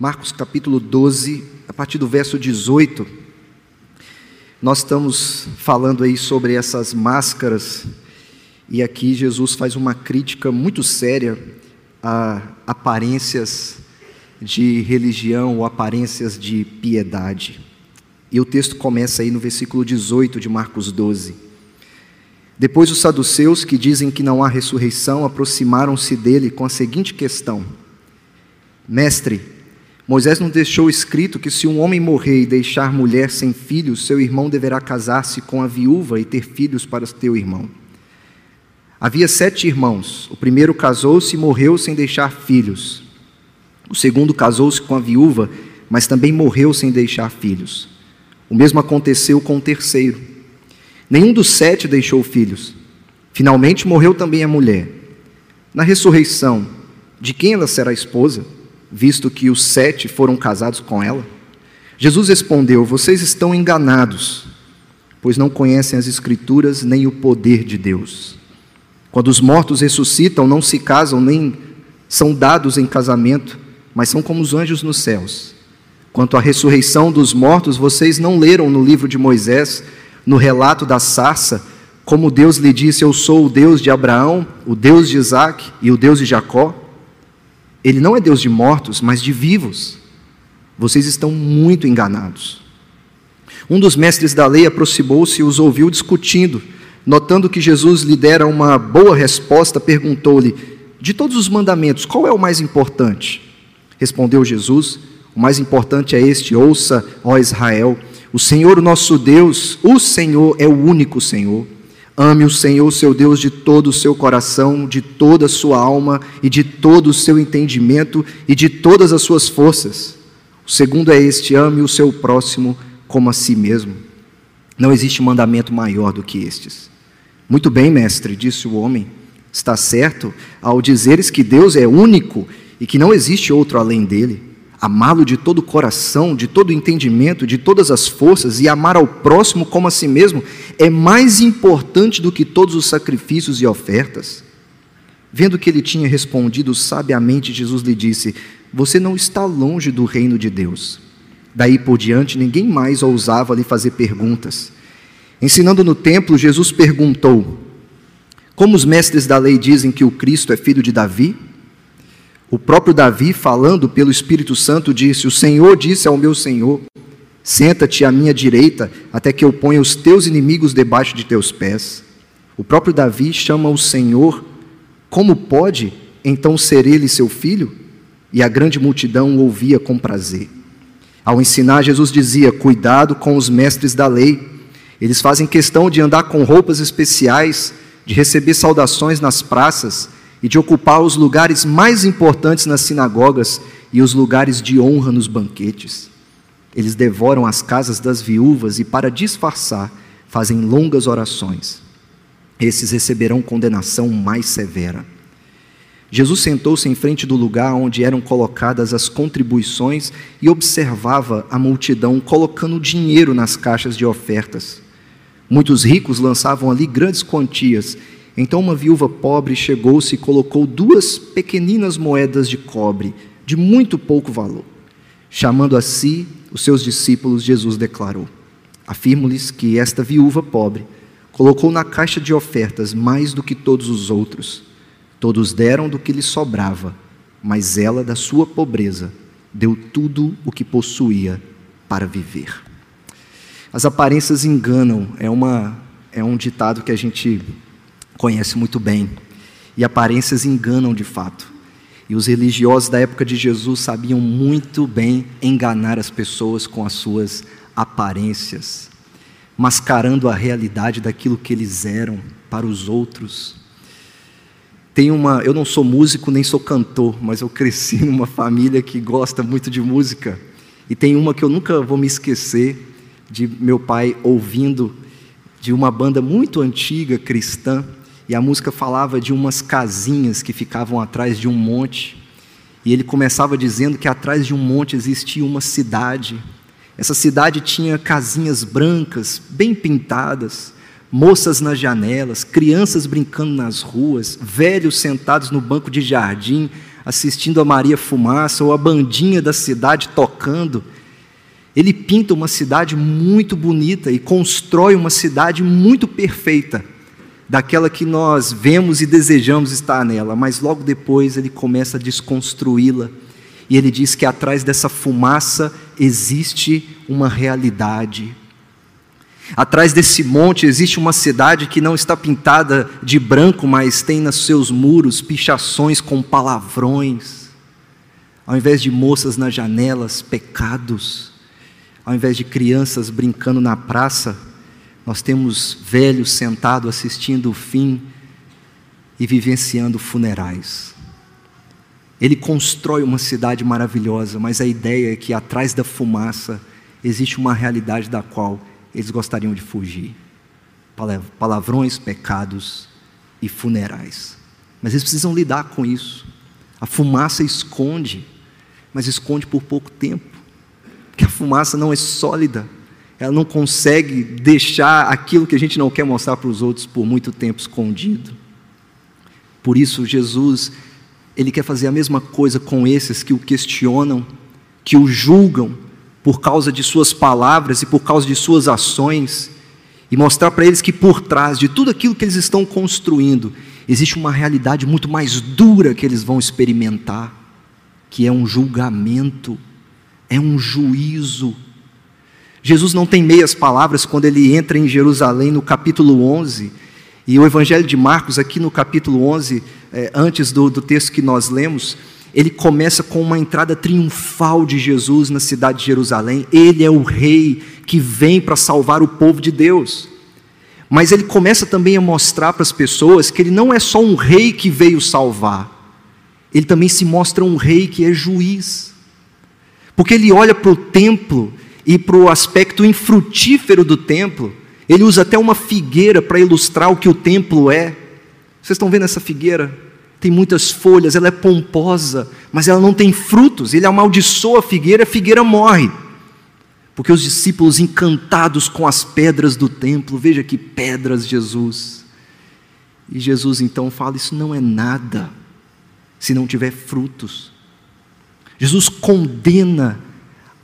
Marcos capítulo 12, a partir do verso 18. Nós estamos falando aí sobre essas máscaras, e aqui Jesus faz uma crítica muito séria a aparências de religião ou aparências de piedade. E o texto começa aí no versículo 18 de Marcos 12. Depois os saduceus, que dizem que não há ressurreição, aproximaram-se dele com a seguinte questão: Mestre, Moisés não deixou escrito que se um homem morrer e deixar mulher sem filhos, seu irmão deverá casar-se com a viúva e ter filhos para teu irmão. Havia sete irmãos. O primeiro casou-se e morreu sem deixar filhos. O segundo casou-se com a viúva, mas também morreu sem deixar filhos. O mesmo aconteceu com o terceiro. Nenhum dos sete deixou filhos. Finalmente morreu também a mulher. Na ressurreição, de quem ela será esposa? Visto que os sete foram casados com ela? Jesus respondeu: Vocês estão enganados, pois não conhecem as Escrituras nem o poder de Deus. Quando os mortos ressuscitam, não se casam nem são dados em casamento, mas são como os anjos nos céus. Quanto à ressurreição dos mortos, vocês não leram no livro de Moisés, no relato da sarça, como Deus lhe disse: Eu sou o Deus de Abraão, o Deus de Isaac e o Deus de Jacó? Ele não é Deus de mortos, mas de vivos. Vocês estão muito enganados. Um dos mestres da lei aproximou-se e os ouviu discutindo. Notando que Jesus lhe dera uma boa resposta, perguntou-lhe: De todos os mandamentos, qual é o mais importante? Respondeu Jesus: O mais importante é este: Ouça, ó Israel, o Senhor, o nosso Deus, o Senhor é o único Senhor. Ame o Senhor, seu Deus, de todo o seu coração, de toda a sua alma e de todo o seu entendimento e de todas as suas forças. O segundo é este: ame o seu próximo como a si mesmo. Não existe mandamento maior do que estes. Muito bem, mestre, disse o homem. Está certo ao dizeres que Deus é único e que não existe outro além dele amá-lo de todo o coração, de todo o entendimento, de todas as forças e amar ao próximo como a si mesmo é mais importante do que todos os sacrifícios e ofertas? Vendo que ele tinha respondido sabiamente, Jesus lhe disse: Você não está longe do reino de Deus. Daí por diante, ninguém mais ousava lhe fazer perguntas. Ensinando no templo, Jesus perguntou: Como os mestres da lei dizem que o Cristo é filho de Davi? O próprio Davi, falando pelo Espírito Santo, disse: O Senhor disse ao meu Senhor: Senta-te à minha direita, até que eu ponha os teus inimigos debaixo de teus pés. O próprio Davi chama o Senhor: Como pode então ser ele seu filho? E a grande multidão o ouvia com prazer. Ao ensinar, Jesus dizia: Cuidado com os mestres da lei. Eles fazem questão de andar com roupas especiais, de receber saudações nas praças e de ocupar os lugares mais importantes nas sinagogas e os lugares de honra nos banquetes. Eles devoram as casas das viúvas e, para disfarçar, fazem longas orações. Esses receberão condenação mais severa. Jesus sentou-se em frente do lugar onde eram colocadas as contribuições e observava a multidão colocando dinheiro nas caixas de ofertas. Muitos ricos lançavam ali grandes quantias então uma viúva pobre chegou-se e colocou duas pequeninas moedas de cobre, de muito pouco valor. Chamando a si os seus discípulos, Jesus declarou: Afirmo-lhes que esta viúva pobre colocou na caixa de ofertas mais do que todos os outros. Todos deram do que lhes sobrava, mas ela, da sua pobreza, deu tudo o que possuía para viver. As aparências enganam, é, uma, é um ditado que a gente conhece muito bem. E aparências enganam de fato. E os religiosos da época de Jesus sabiam muito bem enganar as pessoas com as suas aparências, mascarando a realidade daquilo que eles eram para os outros. Tem uma, eu não sou músico nem sou cantor, mas eu cresci numa família que gosta muito de música. E tem uma que eu nunca vou me esquecer de meu pai ouvindo de uma banda muito antiga cristã e a música falava de umas casinhas que ficavam atrás de um monte. E ele começava dizendo que atrás de um monte existia uma cidade. Essa cidade tinha casinhas brancas, bem pintadas, moças nas janelas, crianças brincando nas ruas, velhos sentados no banco de jardim, assistindo a Maria Fumaça ou a bandinha da cidade tocando. Ele pinta uma cidade muito bonita e constrói uma cidade muito perfeita, daquela que nós vemos e desejamos estar nela, mas logo depois ele começa a desconstruí-la. E ele diz que atrás dessa fumaça existe uma realidade. Atrás desse monte existe uma cidade que não está pintada de branco, mas tem nos seus muros pichações com palavrões. Ao invés de moças nas janelas, pecados. Ao invés de crianças brincando na praça, nós temos velhos sentados assistindo o fim e vivenciando funerais. Ele constrói uma cidade maravilhosa, mas a ideia é que atrás da fumaça existe uma realidade da qual eles gostariam de fugir. Palavrões, pecados e funerais. Mas eles precisam lidar com isso. A fumaça esconde, mas esconde por pouco tempo. Porque a fumaça não é sólida. Ela não consegue deixar aquilo que a gente não quer mostrar para os outros por muito tempo escondido. Por isso, Jesus, ele quer fazer a mesma coisa com esses que o questionam, que o julgam, por causa de suas palavras e por causa de suas ações, e mostrar para eles que por trás de tudo aquilo que eles estão construindo, existe uma realidade muito mais dura que eles vão experimentar, que é um julgamento, é um juízo. Jesus não tem meias palavras quando ele entra em Jerusalém no capítulo 11, e o Evangelho de Marcos, aqui no capítulo 11, é, antes do, do texto que nós lemos, ele começa com uma entrada triunfal de Jesus na cidade de Jerusalém. Ele é o rei que vem para salvar o povo de Deus. Mas ele começa também a mostrar para as pessoas que ele não é só um rei que veio salvar, ele também se mostra um rei que é juiz. Porque ele olha para o templo e para o aspecto infrutífero do templo, ele usa até uma figueira para ilustrar o que o templo é. Vocês estão vendo essa figueira? tem muitas folhas, ela é pomposa, mas ela não tem frutos. Ele amaldiçoa a figueira, a figueira morre. Porque os discípulos encantados com as pedras do templo, veja que pedras, Jesus. E Jesus então fala: Isso não é nada, se não tiver frutos. Jesus condena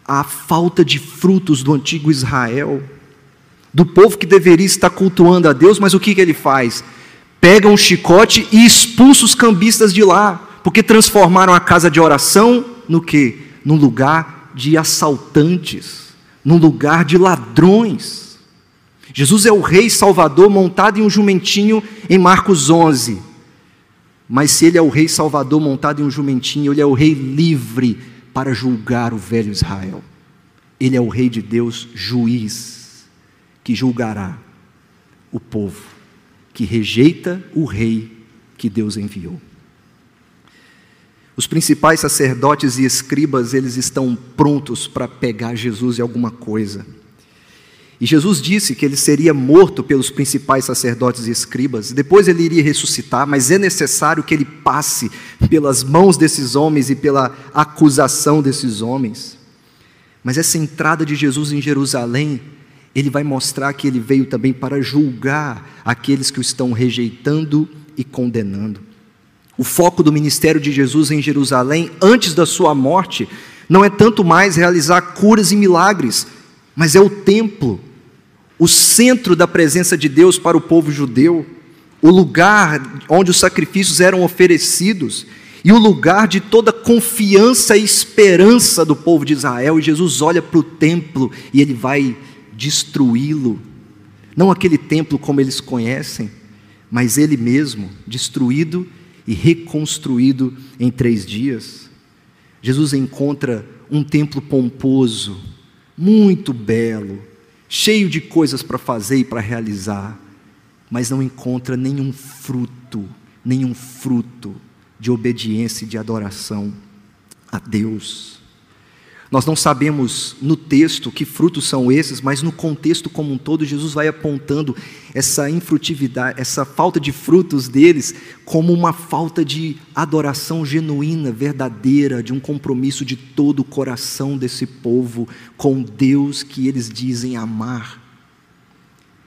a falta de frutos do antigo Israel, do povo que deveria estar cultuando a Deus, mas o que, que ele faz? pega um chicote e expulsa os cambistas de lá, porque transformaram a casa de oração no que? Num lugar de assaltantes, num lugar de ladrões. Jesus é o rei salvador montado em um jumentinho em Marcos 11. Mas se ele é o rei salvador montado em um jumentinho, ele é o rei livre para julgar o velho Israel. Ele é o rei de Deus, juiz, que julgará o povo que rejeita o rei que Deus enviou. Os principais sacerdotes e escribas, eles estão prontos para pegar Jesus em alguma coisa. E Jesus disse que ele seria morto pelos principais sacerdotes e escribas, depois ele iria ressuscitar, mas é necessário que ele passe pelas mãos desses homens e pela acusação desses homens. Mas essa entrada de Jesus em Jerusalém ele vai mostrar que ele veio também para julgar aqueles que o estão rejeitando e condenando. O foco do ministério de Jesus em Jerusalém, antes da sua morte, não é tanto mais realizar curas e milagres, mas é o templo, o centro da presença de Deus para o povo judeu, o lugar onde os sacrifícios eram oferecidos e o lugar de toda confiança e esperança do povo de Israel. E Jesus olha para o templo e ele vai destruí-lo. Não aquele templo como eles conhecem, mas ele mesmo, destruído e reconstruído em três dias. Jesus encontra um templo pomposo, muito belo, cheio de coisas para fazer e para realizar, mas não encontra nenhum fruto, nenhum fruto de obediência e de adoração a Deus. Nós não sabemos no texto que frutos são esses, mas no contexto como um todo, Jesus vai apontando essa infrutividade, essa falta de frutos deles, como uma falta de adoração genuína, verdadeira, de um compromisso de todo o coração desse povo com Deus que eles dizem amar.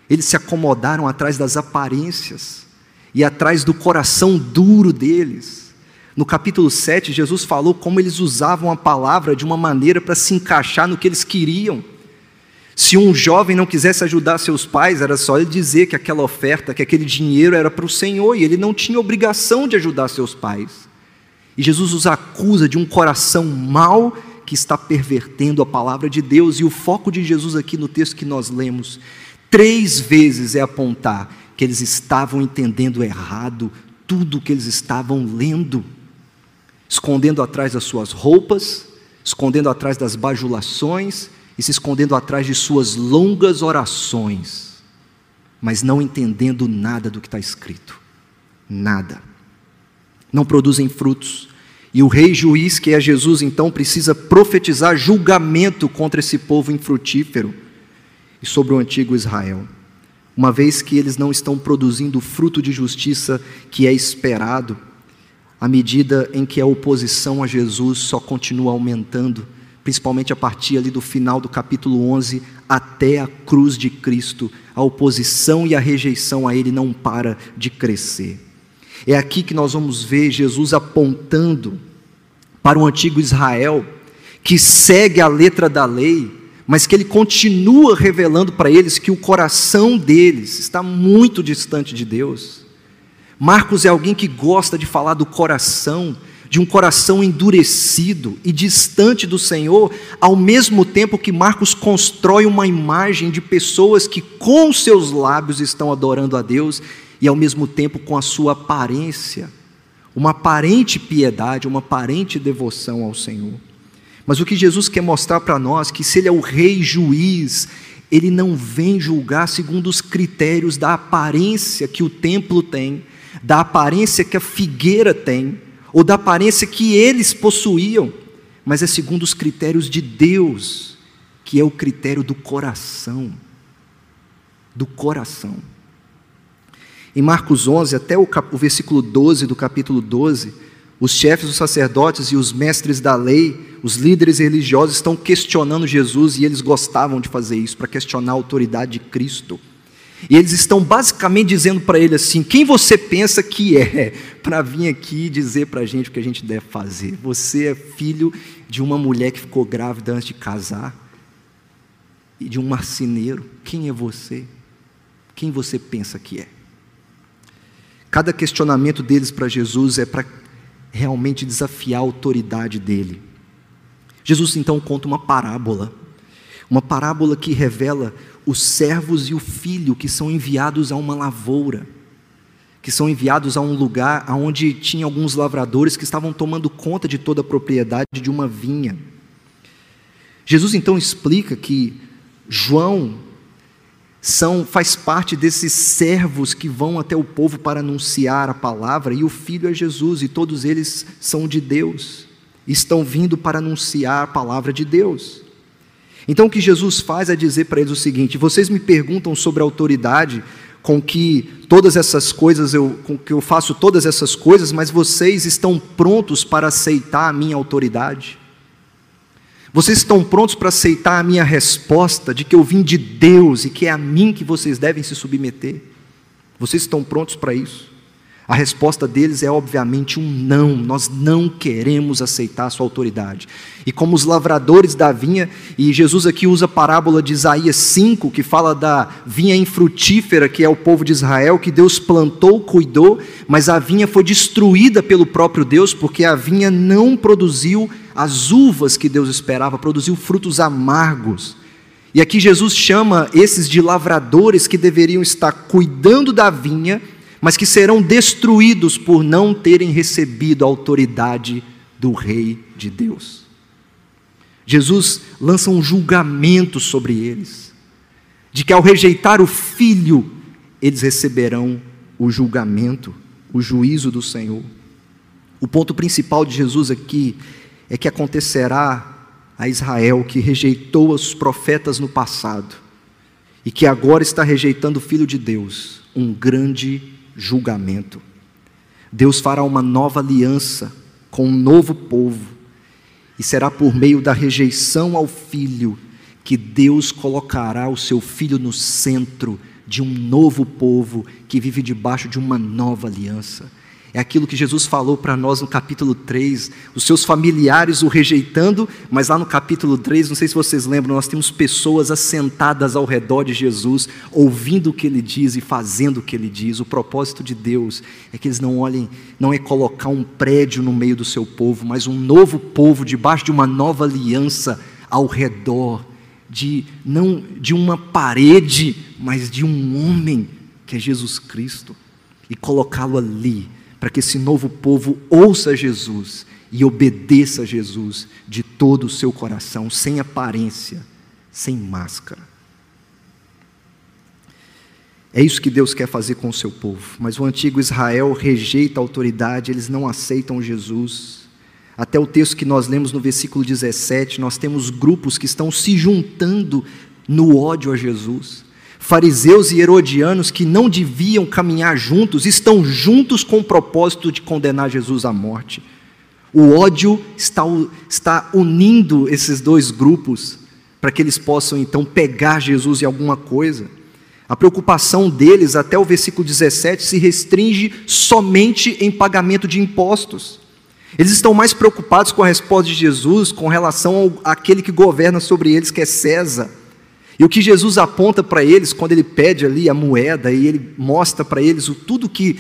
Eles se acomodaram atrás das aparências e atrás do coração duro deles No capítulo 7, Jesus falou como eles usavam a palavra de uma maneira para se encaixar no que eles queriam. Se um jovem não quisesse ajudar seus pais, era só ele dizer que aquela oferta, que aquele dinheiro era para o Senhor e ele não tinha obrigação de ajudar seus pais. E Jesus os acusa de um coração mau que está pervertendo a palavra de Deus. E o foco de Jesus aqui no texto que nós lemos, três vezes é apontar que eles estavam entendendo errado tudo o que eles estavam lendo, escondendo atrás das suas roupas, escondendo atrás das bajulações e se escondendo atrás de suas longas orações, mas não entendendo nada do que está escrito. Nada. Não produzem frutos. E o rei juiz, que é Jesus, então precisa profetizar julgamento contra esse povo infrutífero e sobre o antigo Israel. Uma vez que eles não estão produzindo o fruto de justiça que é esperado, à medida em que a oposição a Jesus só continua aumentando principalmente a partir ali do final do capítulo 11 até a cruz de Cristo, a oposição e a rejeição a ele não para de crescer. É aqui que nós vamos ver Jesus apontando para o antigo Israel, que segue a letra da lei, mas que ele continua revelando para eles que o coração deles está muito distante de Deus. Marcos é alguém que gosta de falar do coração, de um coração endurecido e distante do Senhor, ao mesmo tempo que Marcos constrói uma imagem de pessoas que com seus lábios estão adorando a Deus e ao mesmo tempo com a sua aparência, uma aparente piedade, uma aparente devoção ao Senhor. Mas o que Jesus quer mostrar para nós que se ele é o rei juiz, ele não vem julgar segundo os critérios da aparência que o templo tem, da aparência que a figueira tem, ou da aparência que eles possuíam, mas é segundo os critérios de Deus, que é o critério do coração. Do coração. Em Marcos 11, até o, cap, o versículo 12 do capítulo 12, os chefes dos sacerdotes e os mestres da lei, os líderes religiosos estão questionando Jesus e eles gostavam de fazer isso, para questionar a autoridade de Cristo. E eles estão basicamente dizendo para ele assim: quem você pensa que é para vir aqui dizer para a gente o que a gente deve fazer? Você é filho de uma mulher que ficou grávida antes de casar e de um marceneiro. Quem é você? Quem você pensa que é? Cada questionamento deles para Jesus é para realmente desafiar a autoridade dele. Jesus então conta uma parábola, uma parábola que revela os servos e o filho que são enviados a uma lavoura, que são enviados a um lugar onde tinha alguns lavradores que estavam tomando conta de toda a propriedade de uma vinha. Jesus então explica que João são faz parte desses servos que vão até o povo para anunciar a palavra e o filho é Jesus e todos eles são de Deus. Estão vindo para anunciar a palavra de Deus. Então o que Jesus faz é dizer para eles o seguinte: vocês me perguntam sobre a autoridade com que todas essas coisas eu, com que eu faço todas essas coisas, mas vocês estão prontos para aceitar a minha autoridade? Vocês estão prontos para aceitar a minha resposta de que eu vim de Deus e que é a mim que vocês devem se submeter? Vocês estão prontos para isso? A resposta deles é obviamente um não, nós não queremos aceitar a sua autoridade. E como os lavradores da vinha, e Jesus aqui usa a parábola de Isaías 5, que fala da vinha infrutífera, que é o povo de Israel, que Deus plantou, cuidou, mas a vinha foi destruída pelo próprio Deus, porque a vinha não produziu as uvas que Deus esperava, produziu frutos amargos. E aqui Jesus chama esses de lavradores que deveriam estar cuidando da vinha, mas que serão destruídos por não terem recebido a autoridade do Rei de Deus. Jesus lança um julgamento sobre eles, de que ao rejeitar o Filho, eles receberão o julgamento, o juízo do Senhor. O ponto principal de Jesus aqui é que acontecerá a Israel que rejeitou os profetas no passado e que agora está rejeitando o Filho de Deus, um grande julgamento. Deus fará uma nova aliança com um novo povo, e será por meio da rejeição ao filho que Deus colocará o seu filho no centro de um novo povo que vive debaixo de uma nova aliança. É aquilo que Jesus falou para nós no capítulo 3, os seus familiares o rejeitando, mas lá no capítulo 3, não sei se vocês lembram, nós temos pessoas assentadas ao redor de Jesus, ouvindo o que ele diz e fazendo o que ele diz. O propósito de Deus é que eles não olhem, não é colocar um prédio no meio do seu povo, mas um novo povo debaixo de uma nova aliança ao redor de não de uma parede, mas de um homem que é Jesus Cristo e colocá-lo ali para que esse novo povo ouça Jesus e obedeça a Jesus de todo o seu coração, sem aparência, sem máscara. É isso que Deus quer fazer com o seu povo. Mas o antigo Israel rejeita a autoridade, eles não aceitam Jesus. Até o texto que nós lemos no versículo 17, nós temos grupos que estão se juntando no ódio a Jesus fariseus e herodianos que não deviam caminhar juntos, estão juntos com o propósito de condenar Jesus à morte. O ódio está, está unindo esses dois grupos para que eles possam então pegar Jesus em alguma coisa. A preocupação deles, até o versículo 17, se restringe somente em pagamento de impostos. Eles estão mais preocupados com a resposta de Jesus com relação ao, àquele que governa sobre eles, que é César. E o que Jesus aponta para eles, quando ele pede ali a moeda e ele mostra para eles o, tudo que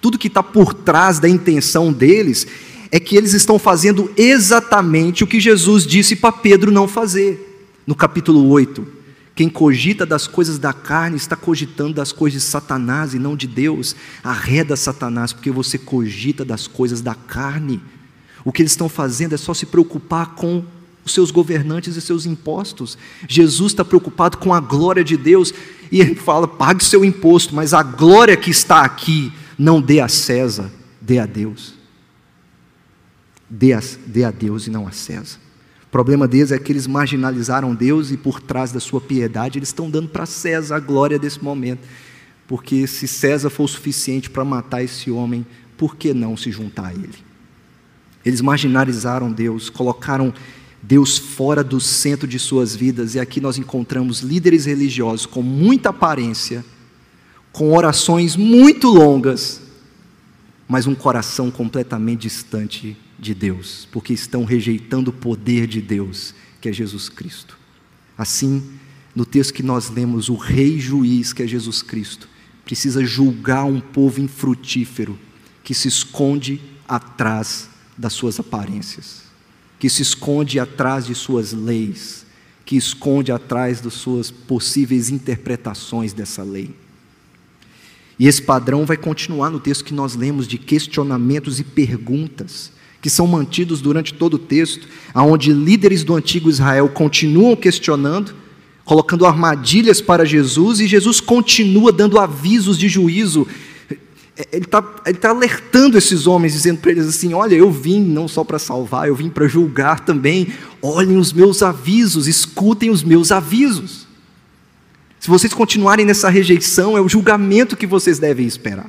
tudo que está por trás da intenção deles, é que eles estão fazendo exatamente o que Jesus disse para Pedro não fazer. No capítulo 8, quem cogita das coisas da carne está cogitando das coisas de Satanás e não de Deus. Arreda Satanás, porque você cogita das coisas da carne. O que eles estão fazendo é só se preocupar com os seus governantes e seus impostos. Jesus está preocupado com a glória de Deus e ele fala: pague seu imposto, mas a glória que está aqui, não dê a César, dê a Deus. Dê a, dê a Deus e não a César. O problema deles é que eles marginalizaram Deus e por trás da sua piedade eles estão dando para César a glória desse momento. Porque se César for o suficiente para matar esse homem, por que não se juntar a ele? Eles marginalizaram Deus, colocaram Deus fora do centro de suas vidas, e aqui nós encontramos líderes religiosos com muita aparência, com orações muito longas, mas um coração completamente distante de Deus, porque estão rejeitando o poder de Deus, que é Jesus Cristo. Assim, no texto que nós lemos, o rei juiz, que é Jesus Cristo, precisa julgar um povo infrutífero que se esconde atrás das suas aparências que se esconde atrás de suas leis, que esconde atrás das suas possíveis interpretações dessa lei. E esse padrão vai continuar no texto que nós lemos de questionamentos e perguntas que são mantidos durante todo o texto, aonde líderes do antigo Israel continuam questionando, colocando armadilhas para Jesus e Jesus continua dando avisos de juízo ele está tá alertando esses homens, dizendo para eles assim: Olha, eu vim não só para salvar, eu vim para julgar também. Olhem os meus avisos, escutem os meus avisos. Se vocês continuarem nessa rejeição, é o julgamento que vocês devem esperar.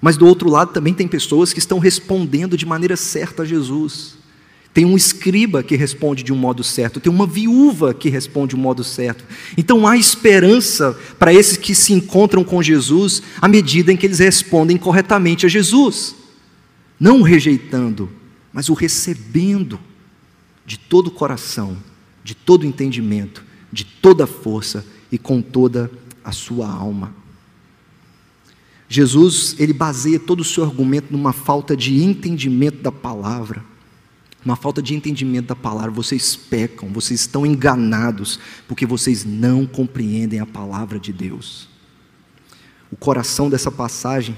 Mas do outro lado também tem pessoas que estão respondendo de maneira certa a Jesus. Tem um escriba que responde de um modo certo, tem uma viúva que responde de um modo certo. Então há esperança para esses que se encontram com Jesus à medida em que eles respondem corretamente a Jesus. Não o rejeitando, mas o recebendo de todo o coração, de todo o entendimento, de toda a força e com toda a sua alma. Jesus, ele baseia todo o seu argumento numa falta de entendimento da palavra uma falta de entendimento da palavra, vocês pecam, vocês estão enganados, porque vocês não compreendem a palavra de Deus. O coração dessa passagem,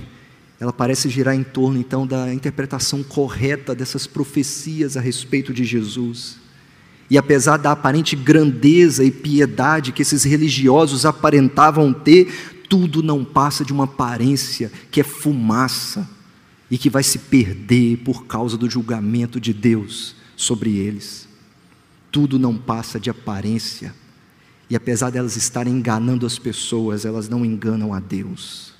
ela parece girar em torno então da interpretação correta dessas profecias a respeito de Jesus. E apesar da aparente grandeza e piedade que esses religiosos aparentavam ter, tudo não passa de uma aparência que é fumaça e que vai se perder por causa do julgamento de Deus sobre eles. Tudo não passa de aparência, e apesar delas estarem enganando as pessoas, elas não enganam a Deus.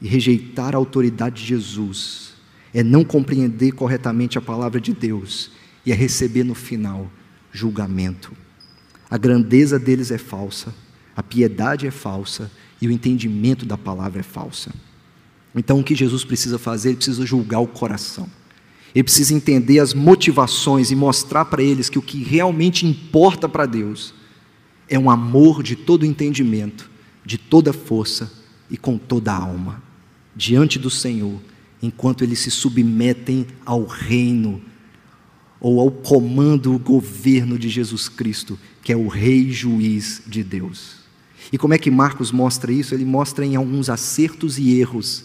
E rejeitar a autoridade de Jesus é não compreender corretamente a palavra de Deus e é receber no final julgamento. A grandeza deles é falsa, a piedade é falsa e o entendimento da palavra é falsa. Então o que Jesus precisa fazer? Ele precisa julgar o coração. Ele precisa entender as motivações e mostrar para eles que o que realmente importa para Deus é um amor de todo entendimento, de toda força e com toda a alma, diante do Senhor, enquanto eles se submetem ao reino ou ao comando, o governo de Jesus Cristo, que é o Rei Juiz de Deus. E como é que Marcos mostra isso? Ele mostra em alguns acertos e erros.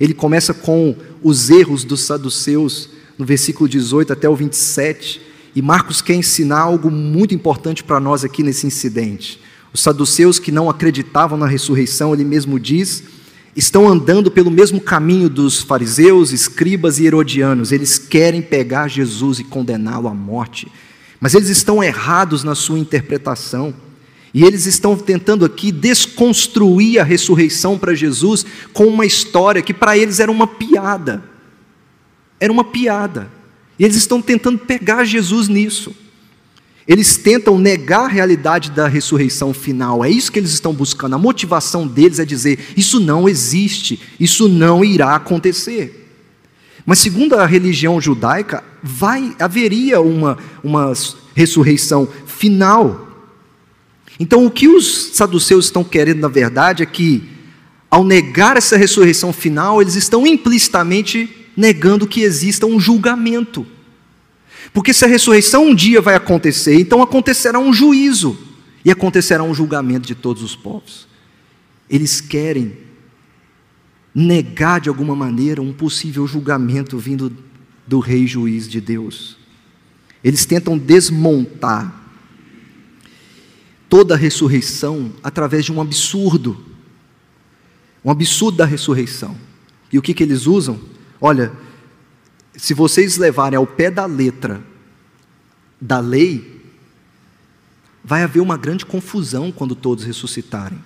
Ele começa com os erros dos saduceus, no versículo 18 até o 27, e Marcos quer ensinar algo muito importante para nós aqui nesse incidente. Os saduceus que não acreditavam na ressurreição, ele mesmo diz, estão andando pelo mesmo caminho dos fariseus, escribas e herodianos. Eles querem pegar Jesus e condená-lo à morte, mas eles estão errados na sua interpretação. E eles estão tentando aqui desconstruir a ressurreição para Jesus com uma história que para eles era uma piada. Era uma piada. E eles estão tentando pegar Jesus nisso. Eles tentam negar a realidade da ressurreição final. É isso que eles estão buscando. A motivação deles é dizer: isso não existe, isso não irá acontecer. Mas segundo a religião judaica, vai haveria uma, uma ressurreição final. Então, o que os saduceus estão querendo, na verdade, é que, ao negar essa ressurreição final, eles estão implicitamente negando que exista um julgamento. Porque se a ressurreição um dia vai acontecer, então acontecerá um juízo e acontecerá um julgamento de todos os povos. Eles querem negar de alguma maneira um possível julgamento vindo do rei juiz de Deus. Eles tentam desmontar toda a ressurreição através de um absurdo. Um absurdo da ressurreição. E o que, que eles usam? Olha, se vocês levarem ao pé da letra da lei, vai haver uma grande confusão quando todos ressuscitarem.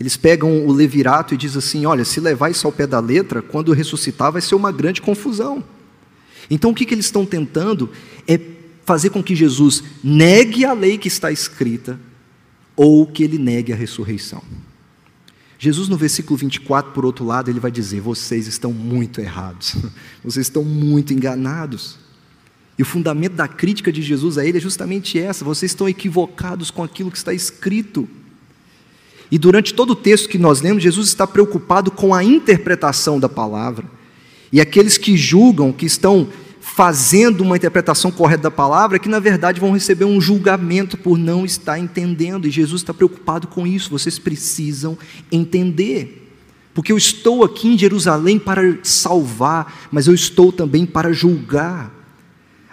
Eles pegam o levirato e dizem assim: olha, se levar isso ao pé da letra, quando ressuscitar vai ser uma grande confusão. Então o que, que eles estão tentando é fazer com que Jesus negue a lei que está escrita ou que ele negue a ressurreição. Jesus, no versículo 24, por outro lado, ele vai dizer: vocês estão muito errados, vocês estão muito enganados. E o fundamento da crítica de Jesus a ele é justamente essa: vocês estão equivocados com aquilo que está escrito. E durante todo o texto que nós lemos, Jesus está preocupado com a interpretação da palavra. E aqueles que julgam, que estão fazendo uma interpretação correta da palavra, que na verdade vão receber um julgamento por não estar entendendo, e Jesus está preocupado com isso, vocês precisam entender. Porque eu estou aqui em Jerusalém para salvar, mas eu estou também para julgar.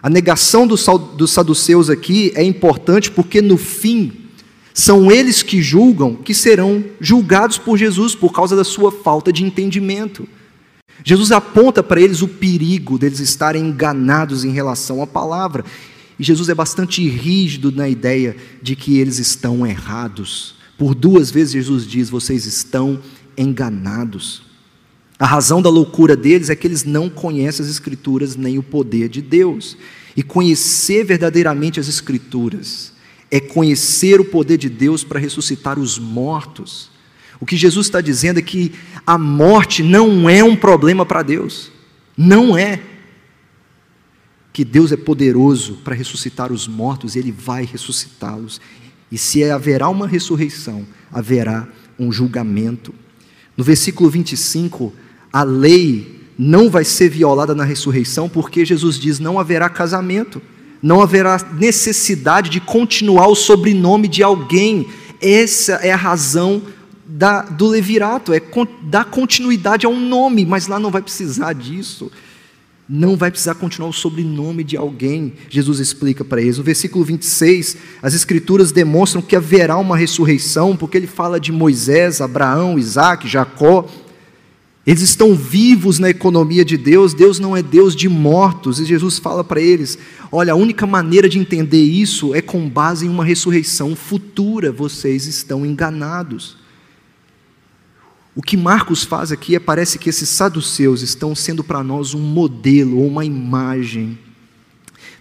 A negação dos saduceus aqui é importante porque no fim são eles que julgam que serão julgados por Jesus por causa da sua falta de entendimento. Jesus aponta para eles o perigo deles estarem enganados em relação à palavra. E Jesus é bastante rígido na ideia de que eles estão errados. Por duas vezes Jesus diz: vocês estão enganados. A razão da loucura deles é que eles não conhecem as Escrituras nem o poder de Deus. E conhecer verdadeiramente as Escrituras é conhecer o poder de Deus para ressuscitar os mortos o que Jesus está dizendo é que a morte não é um problema para Deus. Não é. Que Deus é poderoso para ressuscitar os mortos, Ele vai ressuscitá-los. E se haverá uma ressurreição, haverá um julgamento. No versículo 25, a lei não vai ser violada na ressurreição, porque Jesus diz: não haverá casamento, não haverá necessidade de continuar o sobrenome de alguém. Essa é a razão da, do levirato, é dar continuidade a um nome, mas lá não vai precisar disso. Não vai precisar continuar o sobrenome de alguém. Jesus explica para eles. No versículo 26, as Escrituras demonstram que haverá uma ressurreição, porque ele fala de Moisés, Abraão, Isaac, Jacó. Eles estão vivos na economia de Deus, Deus não é Deus de mortos, e Jesus fala para eles: olha, a única maneira de entender isso é com base em uma ressurreição futura, vocês estão enganados. O que Marcos faz aqui é parece que esses saduceus estão sendo para nós um modelo ou uma imagem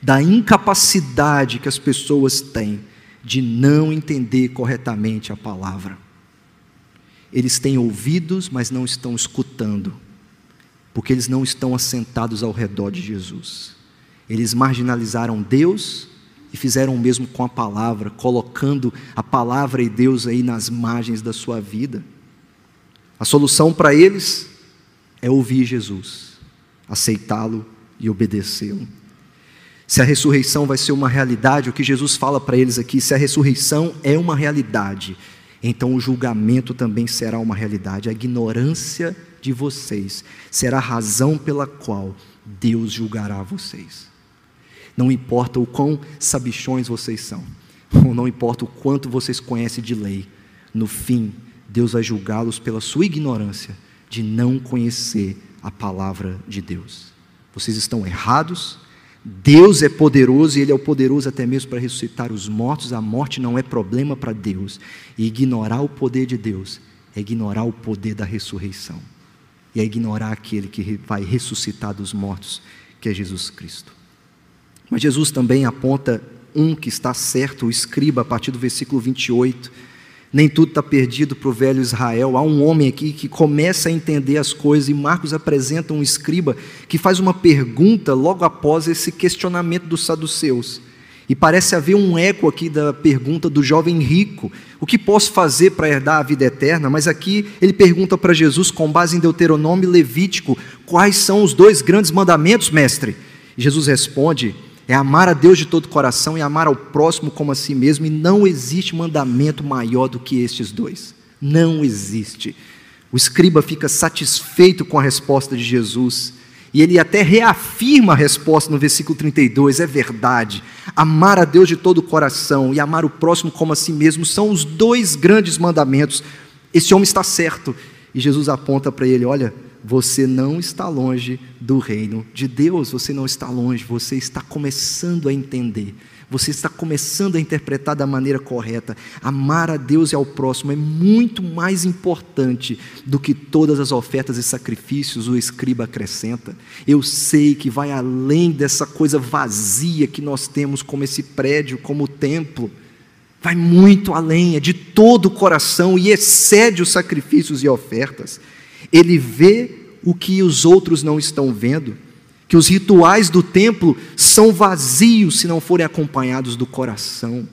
da incapacidade que as pessoas têm de não entender corretamente a palavra. eles têm ouvidos, mas não estão escutando, porque eles não estão assentados ao redor de Jesus. Eles marginalizaram Deus e fizeram o mesmo com a palavra, colocando a palavra e Deus aí nas margens da sua vida. A solução para eles é ouvir Jesus, aceitá-lo e obedecê-lo. Se a ressurreição vai ser uma realidade, o que Jesus fala para eles aqui, se a ressurreição é uma realidade, então o julgamento também será uma realidade. A ignorância de vocês será a razão pela qual Deus julgará vocês. Não importa o quão sabichões vocês são, ou não importa o quanto vocês conhecem de lei, no fim, Deus vai julgá-los pela sua ignorância de não conhecer a palavra de Deus. Vocês estão errados, Deus é poderoso e Ele é o poderoso até mesmo para ressuscitar os mortos. A morte não é problema para Deus. E ignorar o poder de Deus é ignorar o poder da ressurreição. E é ignorar aquele que vai ressuscitar dos mortos, que é Jesus Cristo. Mas Jesus também aponta um que está certo, o escriba, a partir do versículo 28. Nem tudo está perdido para o velho Israel. Há um homem aqui que começa a entender as coisas, e Marcos apresenta um escriba que faz uma pergunta logo após esse questionamento dos saduceus. E parece haver um eco aqui da pergunta do jovem rico: o que posso fazer para herdar a vida eterna? Mas aqui ele pergunta para Jesus, com base em Deuteronômio e Levítico: quais são os dois grandes mandamentos, mestre? Jesus responde: é amar a Deus de todo o coração e amar ao próximo como a si mesmo, e não existe mandamento maior do que estes dois. Não existe. O escriba fica satisfeito com a resposta de Jesus, e ele até reafirma a resposta no versículo 32, é verdade. Amar a Deus de todo o coração e amar o próximo como a si mesmo são os dois grandes mandamentos. Esse homem está certo. E Jesus aponta para ele: olha, você não está longe do reino de Deus, você não está longe, você está começando a entender, você está começando a interpretar da maneira correta. Amar a Deus e ao próximo é muito mais importante do que todas as ofertas e sacrifícios, o escriba acrescenta. Eu sei que vai além dessa coisa vazia que nós temos, como esse prédio, como o templo. Vai muito além, é de todo o coração e excede os sacrifícios e ofertas. Ele vê o que os outros não estão vendo, que os rituais do templo são vazios se não forem acompanhados do coração,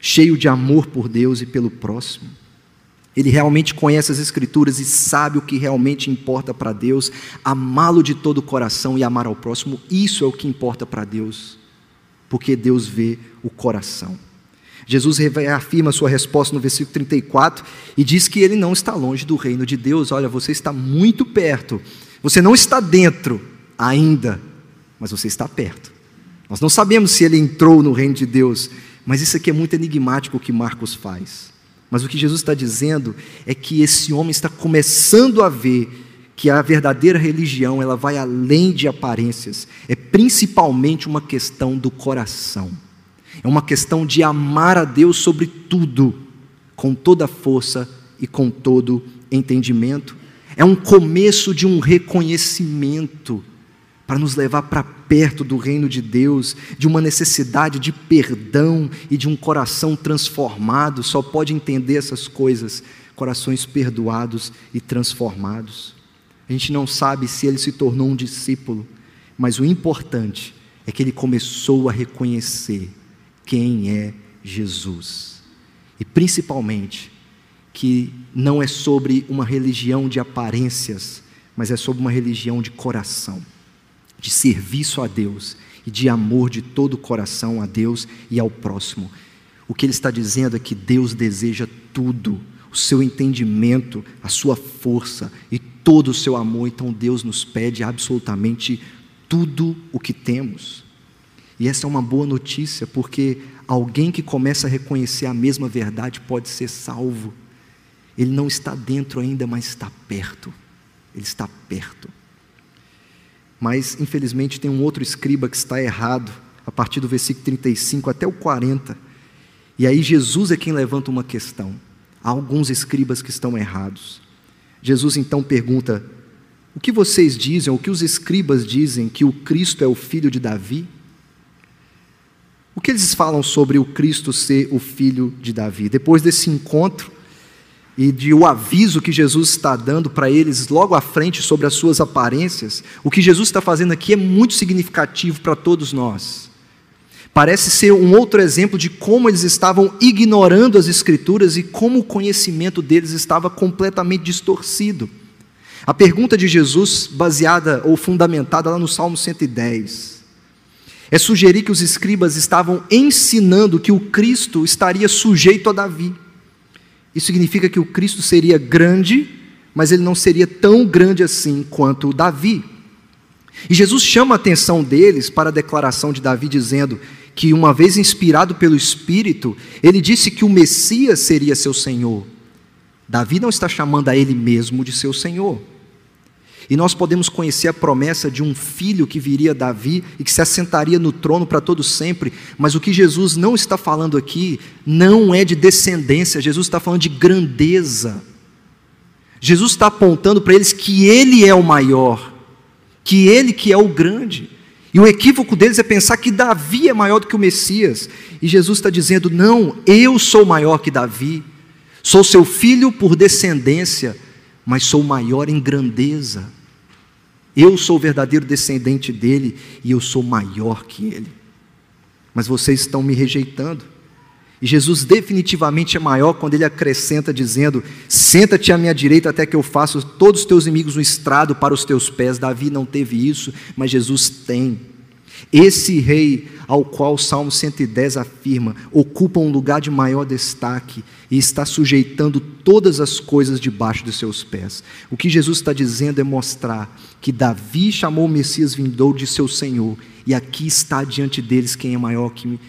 cheio de amor por Deus e pelo próximo. Ele realmente conhece as Escrituras e sabe o que realmente importa para Deus, amá-lo de todo o coração e amar ao próximo, isso é o que importa para Deus, porque Deus vê o coração. Jesus reafirma sua resposta no versículo 34 e diz que ele não está longe do reino de Deus. Olha, você está muito perto. Você não está dentro ainda, mas você está perto. Nós não sabemos se ele entrou no reino de Deus, mas isso aqui é muito enigmático o que Marcos faz. Mas o que Jesus está dizendo é que esse homem está começando a ver que a verdadeira religião ela vai além de aparências, é principalmente uma questão do coração. É uma questão de amar a Deus sobre tudo, com toda força e com todo entendimento. É um começo de um reconhecimento para nos levar para perto do reino de Deus, de uma necessidade de perdão e de um coração transformado. Só pode entender essas coisas corações perdoados e transformados. A gente não sabe se ele se tornou um discípulo, mas o importante é que ele começou a reconhecer quem é Jesus. E principalmente, que não é sobre uma religião de aparências, mas é sobre uma religião de coração, de serviço a Deus e de amor de todo o coração a Deus e ao próximo. O que ele está dizendo é que Deus deseja tudo, o seu entendimento, a sua força e todo o seu amor. Então Deus nos pede absolutamente tudo o que temos. E essa é uma boa notícia, porque alguém que começa a reconhecer a mesma verdade pode ser salvo. Ele não está dentro ainda, mas está perto. Ele está perto. Mas, infelizmente, tem um outro escriba que está errado, a partir do versículo 35 até o 40. E aí, Jesus é quem levanta uma questão. Há alguns escribas que estão errados. Jesus então pergunta: O que vocês dizem, o que os escribas dizem que o Cristo é o filho de Davi? O que eles falam sobre o Cristo ser o filho de Davi? Depois desse encontro, e de o aviso que Jesus está dando para eles logo à frente sobre as suas aparências, o que Jesus está fazendo aqui é muito significativo para todos nós. Parece ser um outro exemplo de como eles estavam ignorando as Escrituras e como o conhecimento deles estava completamente distorcido. A pergunta de Jesus, baseada ou fundamentada lá no Salmo 110, é sugerir que os escribas estavam ensinando que o Cristo estaria sujeito a Davi. Isso significa que o Cristo seria grande, mas ele não seria tão grande assim quanto Davi. E Jesus chama a atenção deles para a declaração de Davi, dizendo que, uma vez inspirado pelo Espírito, ele disse que o Messias seria seu Senhor. Davi não está chamando a ele mesmo de seu Senhor. E nós podemos conhecer a promessa de um filho que viria Davi e que se assentaria no trono para todo sempre, mas o que Jesus não está falando aqui não é de descendência, Jesus está falando de grandeza. Jesus está apontando para eles que ele é o maior, que ele que é o grande. E o equívoco deles é pensar que Davi é maior do que o Messias. E Jesus está dizendo: não, eu sou maior que Davi, sou seu filho por descendência, mas sou maior em grandeza. Eu sou o verdadeiro descendente dele e eu sou maior que ele. Mas vocês estão me rejeitando. E Jesus definitivamente é maior quando ele acrescenta dizendo: Senta-te à minha direita até que eu faça todos os teus inimigos no estrado para os teus pés. Davi não teve isso, mas Jesus tem. Esse rei ao qual o Salmo 110 afirma, ocupa um lugar de maior destaque e está sujeitando todas as coisas debaixo de seus pés. O que Jesus está dizendo é mostrar que Davi chamou o Messias vindouro de seu Senhor, e aqui está diante deles quem é maior que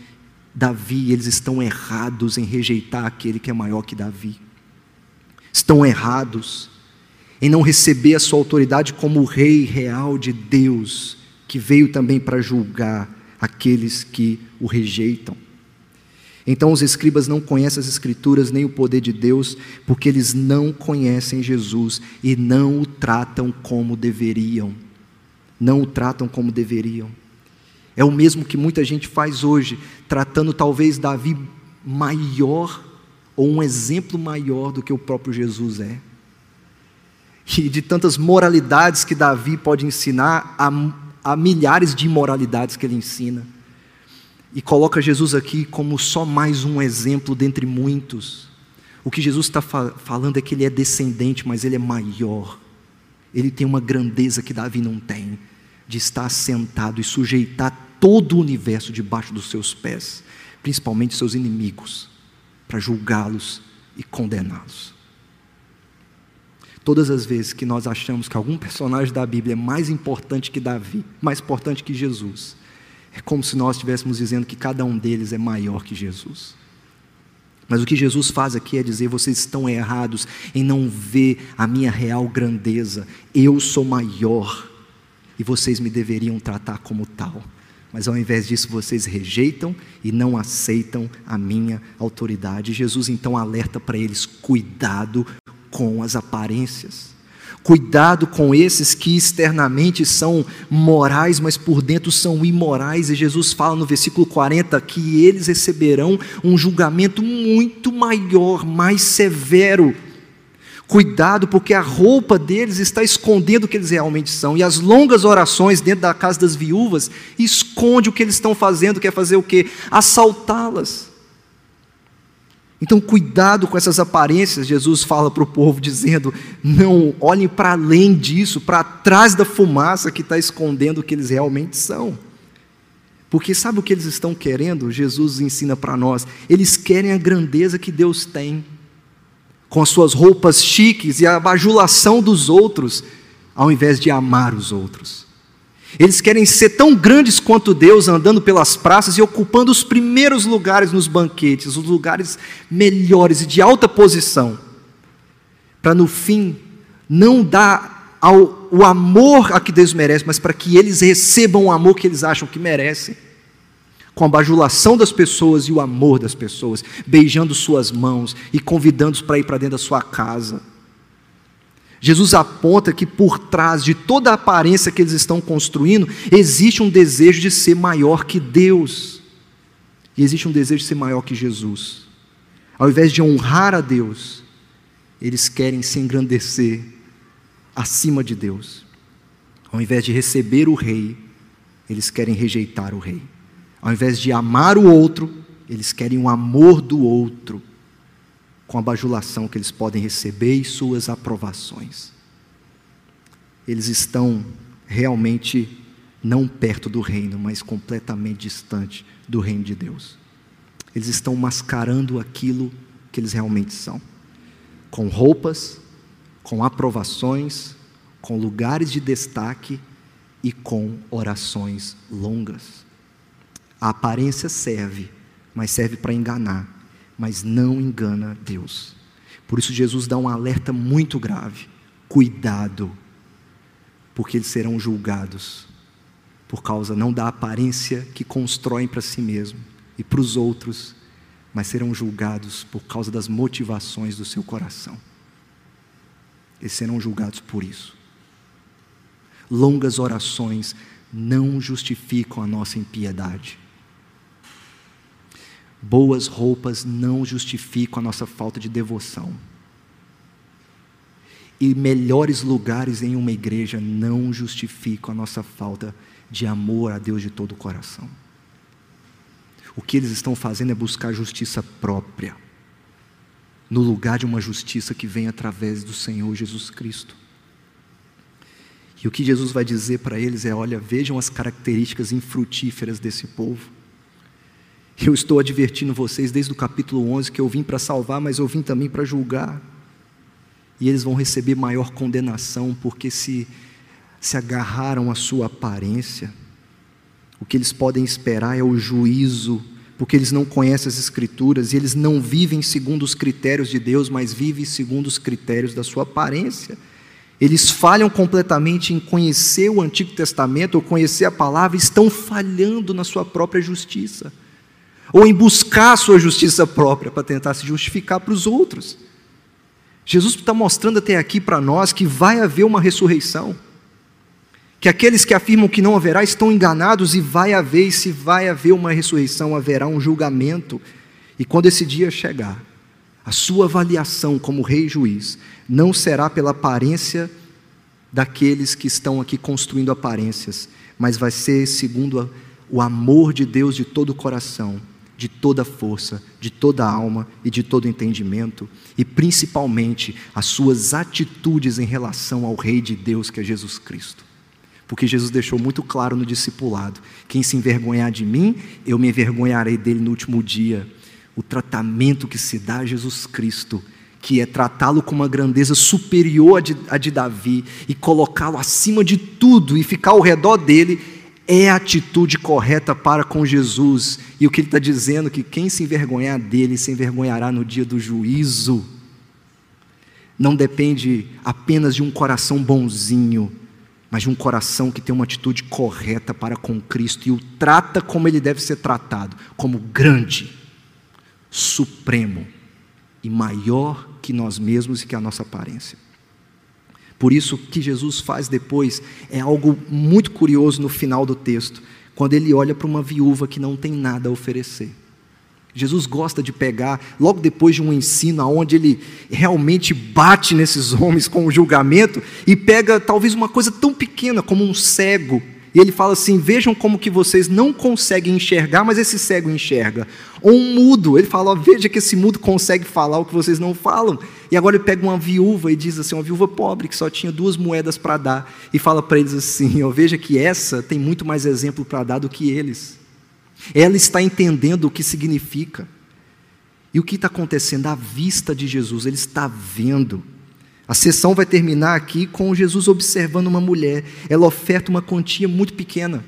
Davi, eles estão errados em rejeitar aquele que é maior que Davi. Estão errados em não receber a sua autoridade como rei real de Deus que veio também para julgar aqueles que o rejeitam. Então os escribas não conhecem as Escrituras nem o poder de Deus, porque eles não conhecem Jesus e não o tratam como deveriam. Não o tratam como deveriam. É o mesmo que muita gente faz hoje, tratando talvez Davi maior ou um exemplo maior do que o próprio Jesus é. E de tantas moralidades que Davi pode ensinar, a há milhares de imoralidades que ele ensina. E coloca Jesus aqui como só mais um exemplo dentre muitos. O que Jesus está falando é que ele é descendente, mas ele é maior. Ele tem uma grandeza que Davi não tem, de estar sentado e sujeitar todo o universo debaixo dos seus pés, principalmente seus inimigos, para julgá-los e condená-los. Todas as vezes que nós achamos que algum personagem da Bíblia é mais importante que Davi, mais importante que Jesus, é como se nós estivéssemos dizendo que cada um deles é maior que Jesus. Mas o que Jesus faz aqui é dizer: vocês estão errados em não ver a minha real grandeza. Eu sou maior e vocês me deveriam tratar como tal. Mas ao invés disso, vocês rejeitam e não aceitam a minha autoridade. Jesus então alerta para eles: cuidado com as aparências. Cuidado com esses que externamente são morais, mas por dentro são imorais. E Jesus fala no versículo 40 que eles receberão um julgamento muito maior, mais severo. Cuidado, porque a roupa deles está escondendo o que eles realmente são. E as longas orações dentro da casa das viúvas esconde o que eles estão fazendo, quer fazer o quê? Assaltá-las. Então, cuidado com essas aparências, Jesus fala para o povo, dizendo: não olhem para além disso, para trás da fumaça que está escondendo o que eles realmente são. Porque sabe o que eles estão querendo? Jesus ensina para nós: eles querem a grandeza que Deus tem, com as suas roupas chiques e a bajulação dos outros, ao invés de amar os outros. Eles querem ser tão grandes quanto Deus, andando pelas praças e ocupando os primeiros lugares nos banquetes, os lugares melhores e de alta posição, para no fim não dar ao, o amor a que Deus merece, mas para que eles recebam o amor que eles acham que merecem, com a bajulação das pessoas e o amor das pessoas, beijando suas mãos e convidando-os para ir para dentro da sua casa Jesus aponta que por trás de toda a aparência que eles estão construindo, existe um desejo de ser maior que Deus. E existe um desejo de ser maior que Jesus. Ao invés de honrar a Deus, eles querem se engrandecer acima de Deus. Ao invés de receber o rei, eles querem rejeitar o rei. Ao invés de amar o outro, eles querem o amor do outro, com a bajulação que eles podem receber e suas aprovações. Eles estão realmente não perto do reino, mas completamente distante do reino de Deus. Eles estão mascarando aquilo que eles realmente são, com roupas, com aprovações, com lugares de destaque e com orações longas. A aparência serve, mas serve para enganar, mas não engana Deus. Por isso, Jesus dá um alerta muito grave: cuidado, porque eles serão julgados por causa não da aparência que constroem para si mesmo e para os outros, mas serão julgados por causa das motivações do seu coração. Eles serão julgados por isso. Longas orações não justificam a nossa impiedade. Boas roupas não justificam a nossa falta de devoção. E melhores lugares em uma igreja não justificam a nossa falta de amor a Deus de todo o coração. O que eles estão fazendo é buscar justiça própria, no lugar de uma justiça que vem através do Senhor Jesus Cristo. E o que Jesus vai dizer para eles é: olha, vejam as características infrutíferas desse povo. Eu estou advertindo vocês desde o capítulo 11 que eu vim para salvar, mas eu vim também para julgar. E eles vão receber maior condenação, porque se, se agarraram à sua aparência, o que eles podem esperar é o juízo, porque eles não conhecem as Escrituras e eles não vivem segundo os critérios de Deus, mas vivem segundo os critérios da sua aparência. Eles falham completamente em conhecer o Antigo Testamento ou conhecer a palavra, estão falhando na sua própria justiça ou em buscar a sua justiça própria para tentar se justificar para os outros. Jesus está mostrando até aqui para nós que vai haver uma ressurreição, que aqueles que afirmam que não haverá estão enganados e vai haver, e se vai haver uma ressurreição, haverá um julgamento, e quando esse dia chegar, a sua avaliação como rei e juiz não será pela aparência daqueles que estão aqui construindo aparências, mas vai ser segundo o amor de Deus de todo o coração de toda força, de toda alma e de todo entendimento, e principalmente as suas atitudes em relação ao Rei de Deus, que é Jesus Cristo. Porque Jesus deixou muito claro no discipulado: quem se envergonhar de mim, eu me envergonharei dele no último dia. O tratamento que se dá a Jesus Cristo, que é tratá-lo com uma grandeza superior à de, à de Davi e colocá-lo acima de tudo e ficar ao redor dele, é a atitude correta para com Jesus. E o que ele está dizendo que quem se envergonhar dele se envergonhará no dia do juízo. Não depende apenas de um coração bonzinho, mas de um coração que tem uma atitude correta para com Cristo e o trata como ele deve ser tratado, como grande, supremo e maior que nós mesmos e que a nossa aparência. Por isso, o que Jesus faz depois é algo muito curioso no final do texto, quando ele olha para uma viúva que não tem nada a oferecer. Jesus gosta de pegar, logo depois de um ensino onde ele realmente bate nesses homens com o julgamento, e pega talvez uma coisa tão pequena como um cego e ele fala assim: vejam como que vocês não conseguem enxergar, mas esse cego enxerga. Ou um mudo, ele fala: veja que esse mudo consegue falar o que vocês não falam. E agora ele pega uma viúva e diz assim: uma viúva pobre que só tinha duas moedas para dar, e fala para eles assim: ó, veja que essa tem muito mais exemplo para dar do que eles. Ela está entendendo o que significa. E o que está acontecendo à vista de Jesus? Ele está vendo. A sessão vai terminar aqui com Jesus observando uma mulher. Ela oferta uma quantia muito pequena.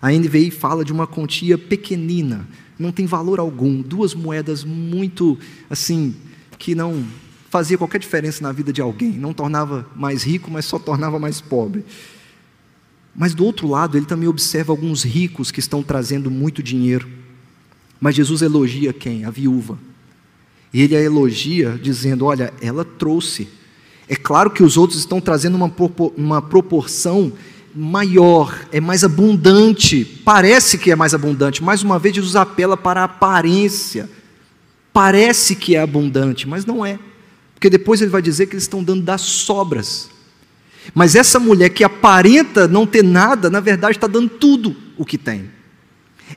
A NVI fala de uma quantia pequenina, não tem valor algum, duas moedas muito assim que não fazia qualquer diferença na vida de alguém, não tornava mais rico, mas só tornava mais pobre. Mas do outro lado, ele também observa alguns ricos que estão trazendo muito dinheiro. Mas Jesus elogia quem? A viúva. E ele a elogia dizendo: Olha, ela trouxe é claro que os outros estão trazendo uma, uma proporção maior, é mais abundante, parece que é mais abundante. Mais uma vez, Jesus apela para a aparência. Parece que é abundante, mas não é. Porque depois ele vai dizer que eles estão dando das sobras. Mas essa mulher que aparenta não ter nada, na verdade está dando tudo o que tem.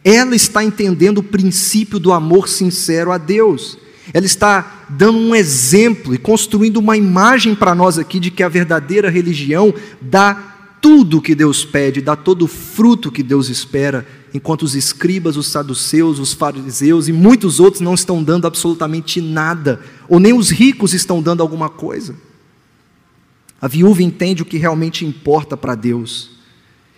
Ela está entendendo o princípio do amor sincero a Deus. Ela está dando um exemplo e construindo uma imagem para nós aqui de que a verdadeira religião dá tudo o que Deus pede, dá todo o fruto que Deus espera, enquanto os escribas, os saduceus, os fariseus e muitos outros não estão dando absolutamente nada, ou nem os ricos estão dando alguma coisa. A viúva entende o que realmente importa para Deus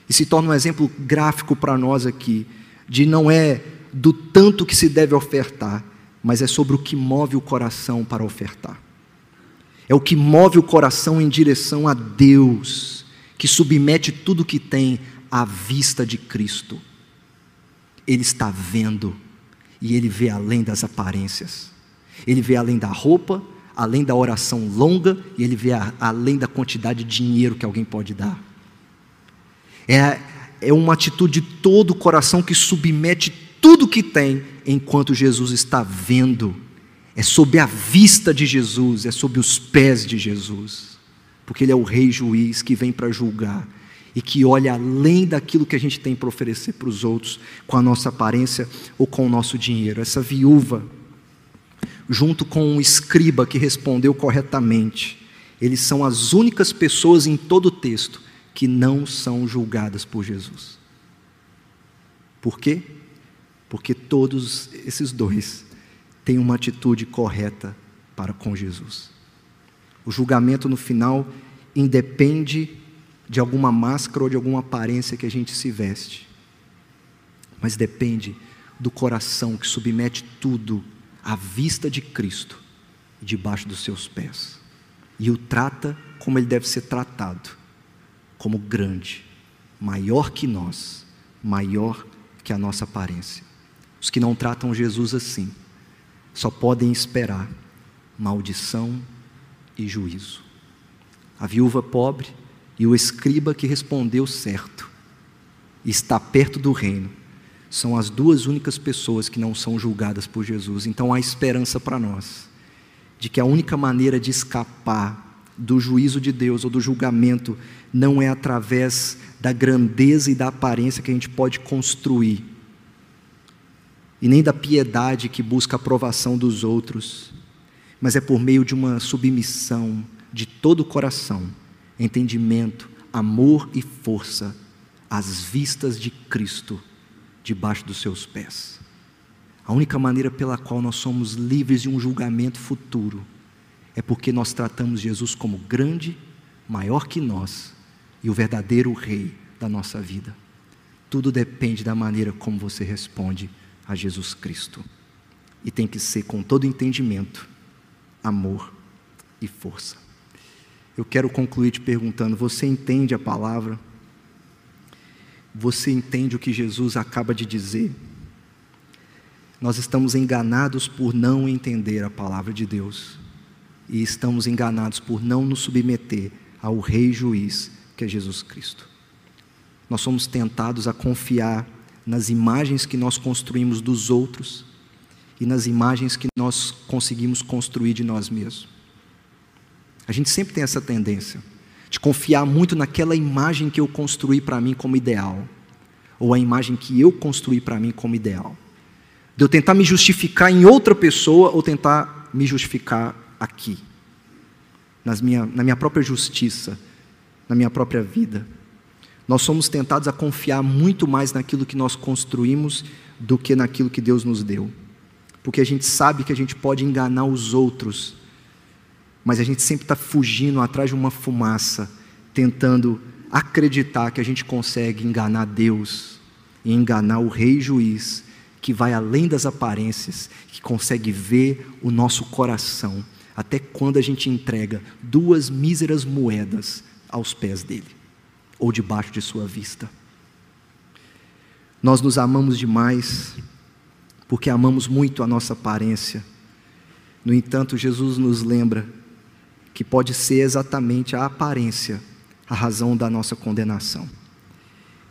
e se torna um exemplo gráfico para nós aqui, de não é do tanto que se deve ofertar, mas é sobre o que move o coração para ofertar. É o que move o coração em direção a Deus, que submete tudo o que tem à vista de Cristo. Ele está vendo e ele vê além das aparências. Ele vê além da roupa, além da oração longa e ele vê a, além da quantidade de dinheiro que alguém pode dar. É, é uma atitude de todo o coração que submete tudo que tem enquanto Jesus está vendo. É sob a vista de Jesus, é sob os pés de Jesus, porque Ele é o Rei juiz que vem para julgar e que olha além daquilo que a gente tem para oferecer para os outros com a nossa aparência ou com o nosso dinheiro. Essa viúva junto com um escriba que respondeu corretamente. Eles são as únicas pessoas em todo o texto que não são julgadas por Jesus. Por quê? Porque todos esses dois têm uma atitude correta para com Jesus. O julgamento no final independe de alguma máscara ou de alguma aparência que a gente se veste, mas depende do coração que submete tudo à vista de Cristo, debaixo dos seus pés, e o trata como ele deve ser tratado, como grande, maior que nós, maior que a nossa aparência. Os que não tratam Jesus assim, só podem esperar maldição e juízo. A viúva pobre e o escriba que respondeu certo, está perto do reino, são as duas únicas pessoas que não são julgadas por Jesus. Então há esperança para nós de que a única maneira de escapar do juízo de Deus ou do julgamento não é através da grandeza e da aparência que a gente pode construir, e nem da piedade que busca a aprovação dos outros, mas é por meio de uma submissão de todo o coração, entendimento, amor e força às vistas de Cristo debaixo dos seus pés. A única maneira pela qual nós somos livres de um julgamento futuro é porque nós tratamos Jesus como grande, maior que nós e o verdadeiro Rei da nossa vida. Tudo depende da maneira como você responde a Jesus Cristo. E tem que ser com todo entendimento, amor e força. Eu quero concluir te perguntando: você entende a palavra? Você entende o que Jesus acaba de dizer? Nós estamos enganados por não entender a palavra de Deus e estamos enganados por não nos submeter ao Rei Juiz, que é Jesus Cristo. Nós somos tentados a confiar nas imagens que nós construímos dos outros e nas imagens que nós conseguimos construir de nós mesmos. A gente sempre tem essa tendência de confiar muito naquela imagem que eu construí para mim como ideal, ou a imagem que eu construí para mim como ideal. De eu tentar me justificar em outra pessoa ou tentar me justificar aqui, nas minha, na minha própria justiça, na minha própria vida. Nós somos tentados a confiar muito mais naquilo que nós construímos do que naquilo que Deus nos deu. Porque a gente sabe que a gente pode enganar os outros mas a gente sempre está fugindo atrás de uma fumaça, tentando acreditar que a gente consegue enganar Deus e enganar o Rei Juiz, que vai além das aparências, que consegue ver o nosso coração, até quando a gente entrega duas míseras moedas aos pés dele, ou debaixo de sua vista. Nós nos amamos demais, porque amamos muito a nossa aparência. No entanto, Jesus nos lembra que pode ser exatamente a aparência, a razão da nossa condenação.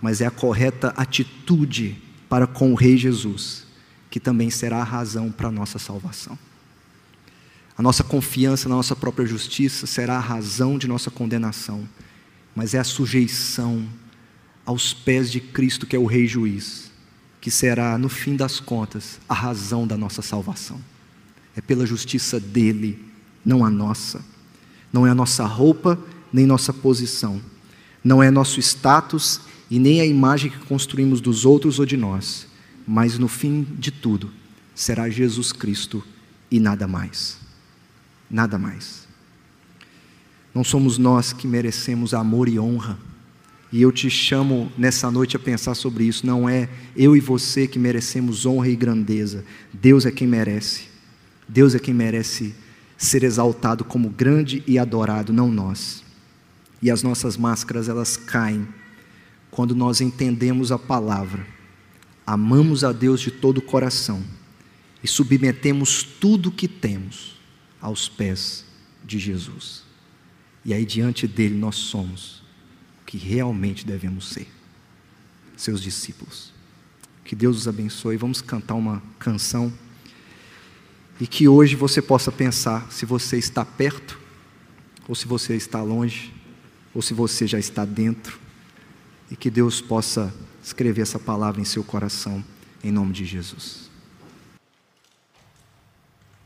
Mas é a correta atitude para com o Rei Jesus, que também será a razão para a nossa salvação. A nossa confiança na nossa própria justiça será a razão de nossa condenação, mas é a sujeição aos pés de Cristo, que é o Rei Juiz, que será, no fim das contas, a razão da nossa salvação. É pela justiça dele, não a nossa. Não é a nossa roupa, nem nossa posição. Não é nosso status e nem a imagem que construímos dos outros ou de nós. Mas no fim de tudo, será Jesus Cristo e nada mais nada mais. Não somos nós que merecemos amor e honra. E eu te chamo nessa noite a pensar sobre isso. Não é eu e você que merecemos honra e grandeza. Deus é quem merece. Deus é quem merece ser exaltado como grande e adorado, não nós. E as nossas máscaras elas caem quando nós entendemos a palavra, amamos a Deus de todo o coração e submetemos tudo o que temos aos pés de Jesus. E aí, diante dele, nós somos o que realmente devemos ser, seus discípulos. Que Deus os abençoe. Vamos cantar uma canção. E que hoje você possa pensar se você está perto, ou se você está longe, ou se você já está dentro. E que Deus possa escrever essa palavra em seu coração, em nome de Jesus.